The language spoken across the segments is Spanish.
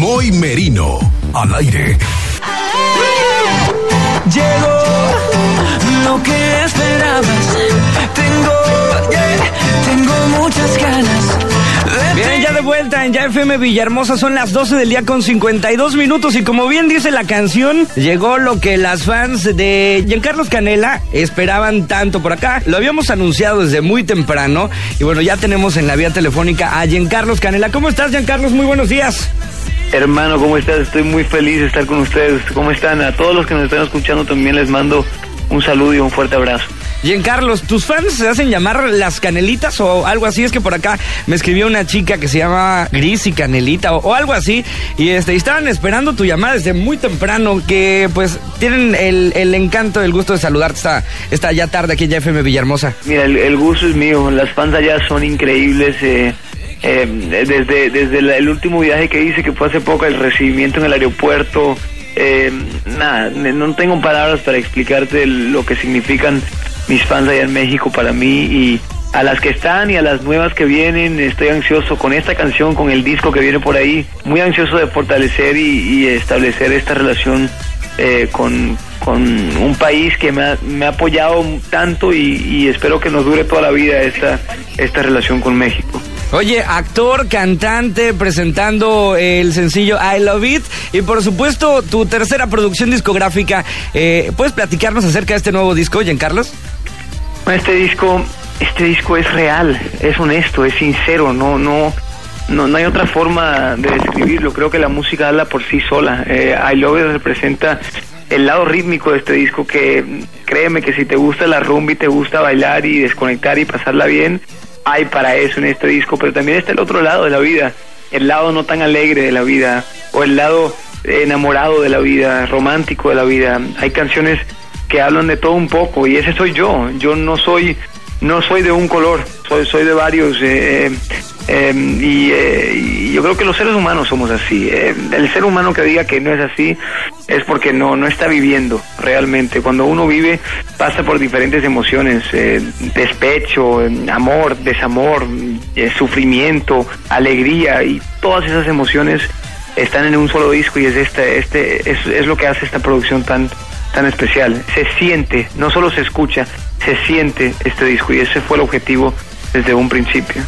Moy Merino, al aire. Llegó lo que esperabas. Tengo, tengo muchas ganas. Bien, ya de vuelta en Ya FM Villahermosa, son las 12 del día con 52 minutos y como bien dice la canción, llegó lo que las fans de Giancarlos Canela esperaban tanto por acá. Lo habíamos anunciado desde muy temprano y bueno, ya tenemos en la vía telefónica a Giancarlos Canela. ¿Cómo estás, Giancarlos? Muy buenos días. Hermano, ¿cómo estás? Estoy muy feliz de estar con ustedes. ¿Cómo están? A todos los que nos están escuchando también les mando un saludo y un fuerte abrazo. Giancarlos, ¿tus fans se hacen llamar las canelitas o algo así? Es que por acá me escribió una chica que se llama Gris y Canelita o, algo así y este y estaban esperando tu llamada desde muy temprano que pues tienen el, el encanto, el gusto de saludarte esta, esta ya tarde aquí en FM Villahermosa. Mira, el, el gusto es mío. Las fans allá son increíbles. Eh, eh, desde desde el último viaje que hice, que fue hace poco, el recibimiento en el aeropuerto, eh, nada, no tengo palabras para explicarte lo que significan mis fans allá en México para mí y a las que están y a las nuevas que vienen, estoy ansioso con esta canción, con el disco que viene por ahí, muy ansioso de fortalecer y, y establecer esta relación eh, con, con un país que me ha, me ha apoyado tanto y, y espero que nos dure toda la vida esta, esta relación con México. Oye, actor, cantante, presentando el sencillo I Love It y por supuesto tu tercera producción discográfica. Eh, ¿Puedes platicarnos acerca de este nuevo disco, Giancarlos? Este disco, este disco es real, es honesto, es sincero, no, no, no, no hay otra forma de describirlo. Creo que la música habla por sí sola. Eh, I Love It representa el lado rítmico de este disco que, créeme que si te gusta la rumba y te gusta bailar y desconectar y pasarla bien, hay para eso en este disco. Pero también está el otro lado de la vida, el lado no tan alegre de la vida o el lado enamorado de la vida, romántico de la vida. Hay canciones que hablan de todo un poco y ese soy yo. Yo no soy no soy de un color, soy soy de varios eh, eh, y, eh, y yo creo que los seres humanos somos así. Eh, el ser humano que diga que no es así es porque no no está viviendo realmente. Cuando uno vive pasa por diferentes emociones, eh, despecho, eh, amor, desamor, eh, sufrimiento, alegría y todas esas emociones están en un solo disco y es este este es, es lo que hace esta producción tan tan especial. Se siente, no solo se escucha, se siente este disco y ese fue el objetivo desde un principio.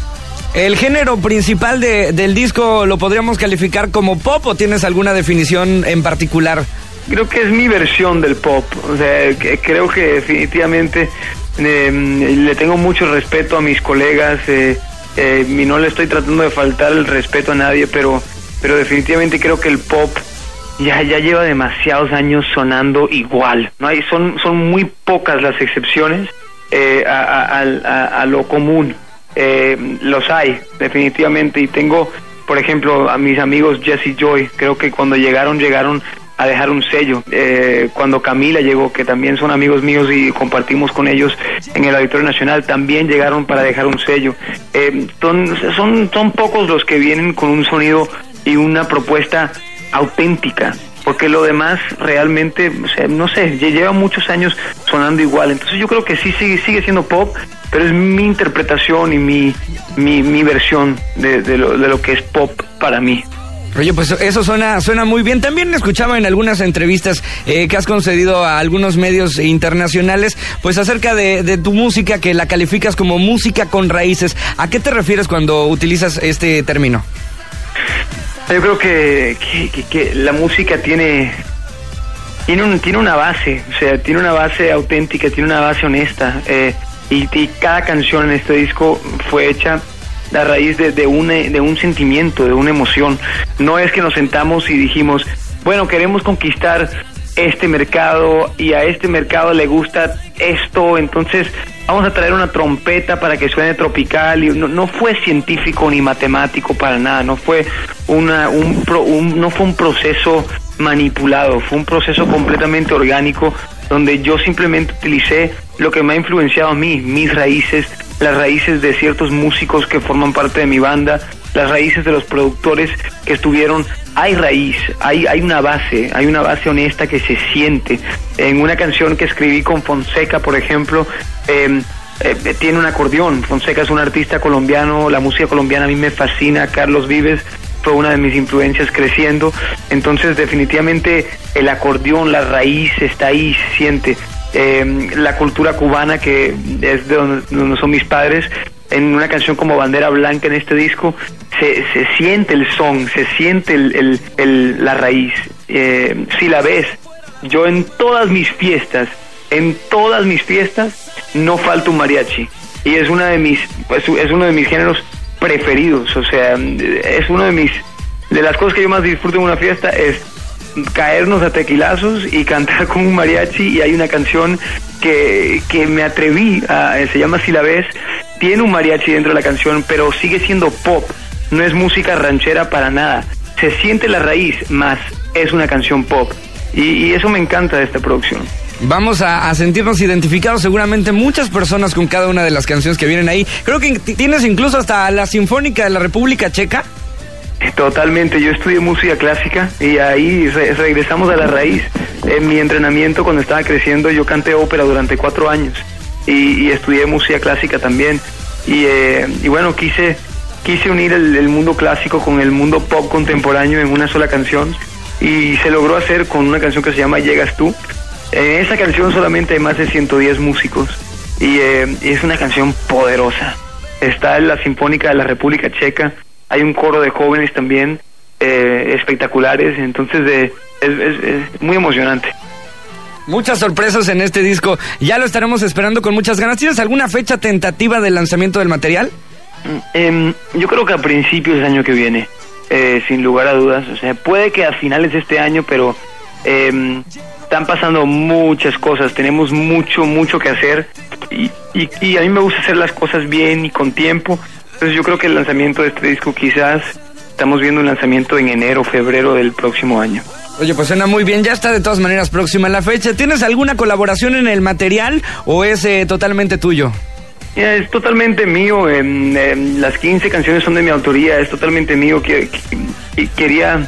¿El género principal de- del disco lo podríamos calificar como pop o tienes alguna definición en particular? Creo que es mi versión del pop, o sea, que- creo que definitivamente eh, le tengo mucho respeto a mis colegas eh, eh, y no le estoy tratando de faltar el respeto a nadie, pero, pero definitivamente creo que el pop ya, ya lleva demasiados años sonando igual, no hay, son, son muy pocas las excepciones eh, a- a lo común. Eh, los hay, definitivamente, y tengo, por ejemplo, a mis amigos Jesse Joy, creo que cuando llegaron, llegaron a dejar un sello. Eh, cuando Camila llegó, que también son amigos míos y compartimos con ellos en el Auditorio Nacional, también llegaron para dejar un sello. Eh, son, son, son pocos los que vienen con un sonido y una propuesta auténtica. Porque lo demás realmente, o sea, no sé, lleva muchos años sonando igual. Entonces yo creo que sí sigue, sigue siendo pop, pero es mi interpretación y mi, mi, mi versión de, de lo, de lo que es pop para mí. Oye, pues eso suena, suena muy bien. También escuchaba en algunas entrevistas eh, que has concedido a algunos medios internacionales, pues acerca de, de tu música, que la calificas como música con raíces. ¿A qué te refieres cuando utilizas este término? Yo creo que, que, la música tiene tiene un, tiene una base, o sea, tiene una base auténtica, tiene una base honesta. eh, y, y cada canción en este disco fue hecha a raíz de, de, un, de un sentimiento, de una emoción. No es que nos sentamos y dijimos, bueno, queremos conquistar este mercado y a este mercado le gusta esto, entonces vamos a traer una trompeta para que suene tropical y no, no fue científico ni matemático para nada, no fue una un, pro- un- no fue un proceso manipulado, fue un proceso completamente orgánico donde yo simplemente utilicé lo que me ha influenciado a mí, mis raíces, las raíces de ciertos músicos que forman parte de mi banda, las raíces de los productores que estuvieron, hay raíz, hay, hay una base, hay una base honesta que se siente. En una canción que escribí con Fonseca, por ejemplo, eh, eh, tiene un acordeón. Fonseca es un artista colombiano, la música colombiana a mí me fascina, Carlos Vives. fue una de mis influencias creciendo. Entonces, definitivamente el acordeón, la raíz está ahí, se siente. Eh, la cultura cubana, que es de donde, son mis padres, en una canción como Bandera Blanca en este disco, se, se siente el son, se siente el, el, la raíz. Eh, si la ves, yo en todas mis fiestas, en todas mis fiestas, no falta un mariachi. Y es una de mis, pues, es uno de mis géneros preferidos. O sea, es uno de mis, de las cosas que yo más disfruto en una fiesta es caernos a tequilazos y cantar con un mariachi y hay una canción que, que me atreví a, se llama Si la ves, tiene un mariachi dentro de la canción, pero sigue siendo pop, no es música ranchera para nada. Se siente la raíz, más es una canción pop. Y, y eso me encanta de esta producción. Vamos a, a, sentirnos identificados seguramente muchas personas con cada una de las canciones que vienen ahí. Creo que tienes incluso hasta la Sinfónica de la República Checa. Totalmente, yo estudié música clásica y ahí regresamos a la raíz. En mi entrenamiento cuando estaba creciendo yo canté ópera durante cuatro años y, estudié música clásica también. Y, eh, y bueno, quise, quise unir el, mundo clásico con el mundo pop contemporáneo en una sola canción y se logró hacer con una canción que se llama Llegas tú. En esa canción solamente hay más de 110 músicos y, eh, y es una canción poderosa. Está en la Sinfónica de la República Checa hay un coro de jóvenes también eh, espectaculares, entonces es, muy emocionante. Muchas sorpresas en este disco, ya lo estaremos esperando con muchas ganas. ¿Tienes alguna fecha tentativa del lanzamiento del material? Mm, em, yo creo que a principios del año que viene, eh, sin lugar a dudas. O sea, puede que a finales de este año, pero em, están pasando muchas cosas, tenemos mucho, mucho que hacer y, y, a mí me gusta hacer las cosas bien y con tiempo. Entonces yo creo que el lanzamiento de este disco quizás estamos viendo un lanzamiento en enero, febrero del próximo año. Oye, pues suena muy bien, ya está de todas maneras próxima la fecha. ¿Tienes alguna colaboración en el material o es eh, totalmente tuyo? es totalmente mío, las 15 canciones son de mi autoría, es totalmente mío. Que, quería,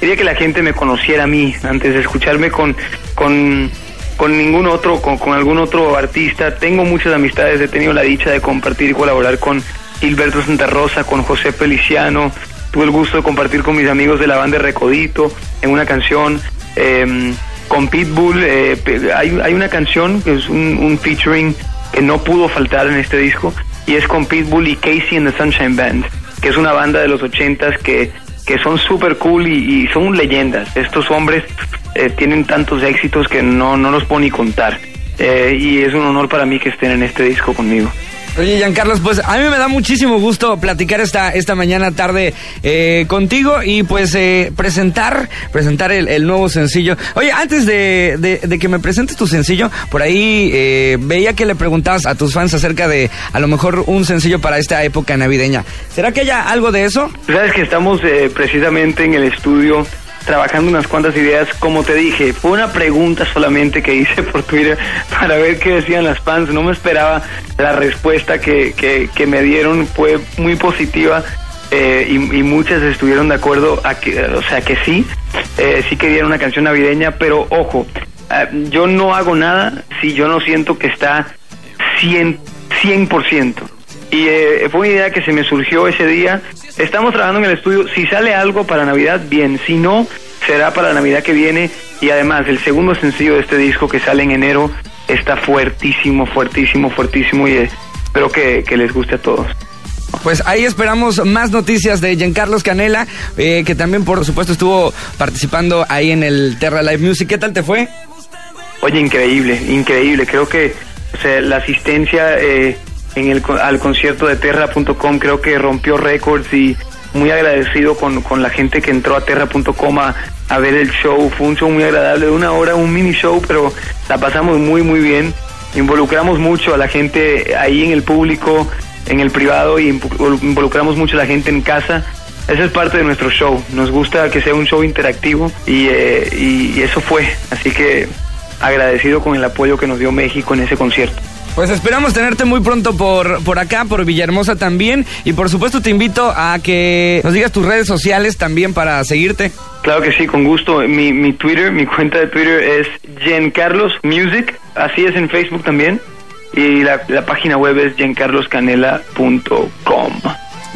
quería que la gente me conociera a mí antes de escucharme con, con, con ningún otro, con, con algún otro artista. Tengo muchas amistades, he tenido la dicha de compartir y colaborar con Gilberto Santa Rosa, con José Feliciano. Tuve el gusto de compartir con mis amigos de la banda Recodito en una canción. Em, con Pitbull eh, hay, hay, una canción que es un, featuring que no pudo faltar en este disco y es con Pitbull y Casey and the Sunshine Band, que es una banda de los ochentas que, que son súper cool y, son leyendas. Estos hombres eh, tienen tantos éxitos que no, no los puedo ni contar. Eh, y es un honor para mí que estén en este disco conmigo. Oye, Giancarlos, pues a mí me da muchísimo gusto platicar esta, esta mañana tarde eh, contigo y pues eh, presentar, presentar el, nuevo sencillo. Oye, antes de, de, que me presentes tu sencillo, por ahí eh, veía que le preguntabas a tus fans acerca de a lo mejor un sencillo para esta época navideña. ¿Será que haya algo de eso? Sabes que estamos precisamente en el estudio trabajando unas cuantas ideas. Como te dije, fue una pregunta solamente que hice por Twitter para ver qué decían las fans. No me esperaba la respuesta que, que, me dieron. Fue muy positiva. Eh, y, muchas estuvieron de acuerdo a que, o sea, que sí, eh, sí querían una canción navideña, pero ojo, eh, yo no hago nada si yo no siento que está 100%. 100%. Y eh, fue una idea que se me surgió ese día. Estamos trabajando en el estudio. Si sale algo para Navidad, bien. Si no, será para la Navidad que viene. Y además, el segundo sencillo de este disco que sale en enero está fuertísimo, fuertísimo, fuertísimo. Y eh, espero que, les guste a todos. Pues ahí esperamos más noticias de Giancarlos Canela, eh, que también por supuesto estuvo participando ahí en el Terra Live Music. ¿Qué tal te fue? Oye, increíble, increíble. Creo que o sea, la asistencia eh, en el, al concierto de Terra.com, creo que rompió récords y muy agradecido con, con la gente que entró a Terra.com a, a, ver el show. Fue un show muy agradable, una hora, un mini show, pero la pasamos muy, muy bien. Involucramos mucho a la gente ahí en el público, en el privado y involucramos mucho a la gente en casa. Esa es parte de nuestro show. Nos gusta que sea un show interactivo y, eh, y eso fue. Así que agradecido con el apoyo que nos dio México en ese concierto. Pues esperamos tenerte muy pronto por, por acá, por Villahermosa también. Y por supuesto te invito a que nos digas tus redes sociales también para seguirte. Claro que sí, con gusto. Mi, mi Twitter, mi cuenta de Twitter es Giancarlos Music. Así es en Facebook también. Y la, la página web es giancarloscanela.com.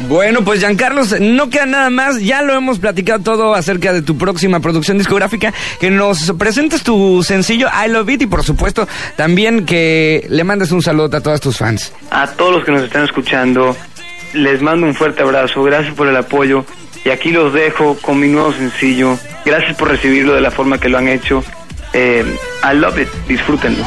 Bueno, pues Giancarlos, no queda nada más, ya lo hemos platicado todo acerca de tu próxima producción discográfica, que nos presentes tu sencillo I Love It y por supuesto también que le mandes un saludo a todas tus fans. A todos los que nos están escuchando, les mando un fuerte abrazo, gracias por el apoyo y aquí los dejo con mi nuevo sencillo. Gracias por recibirlo de la forma que lo han hecho. Eh, I love it, disfrútenlo.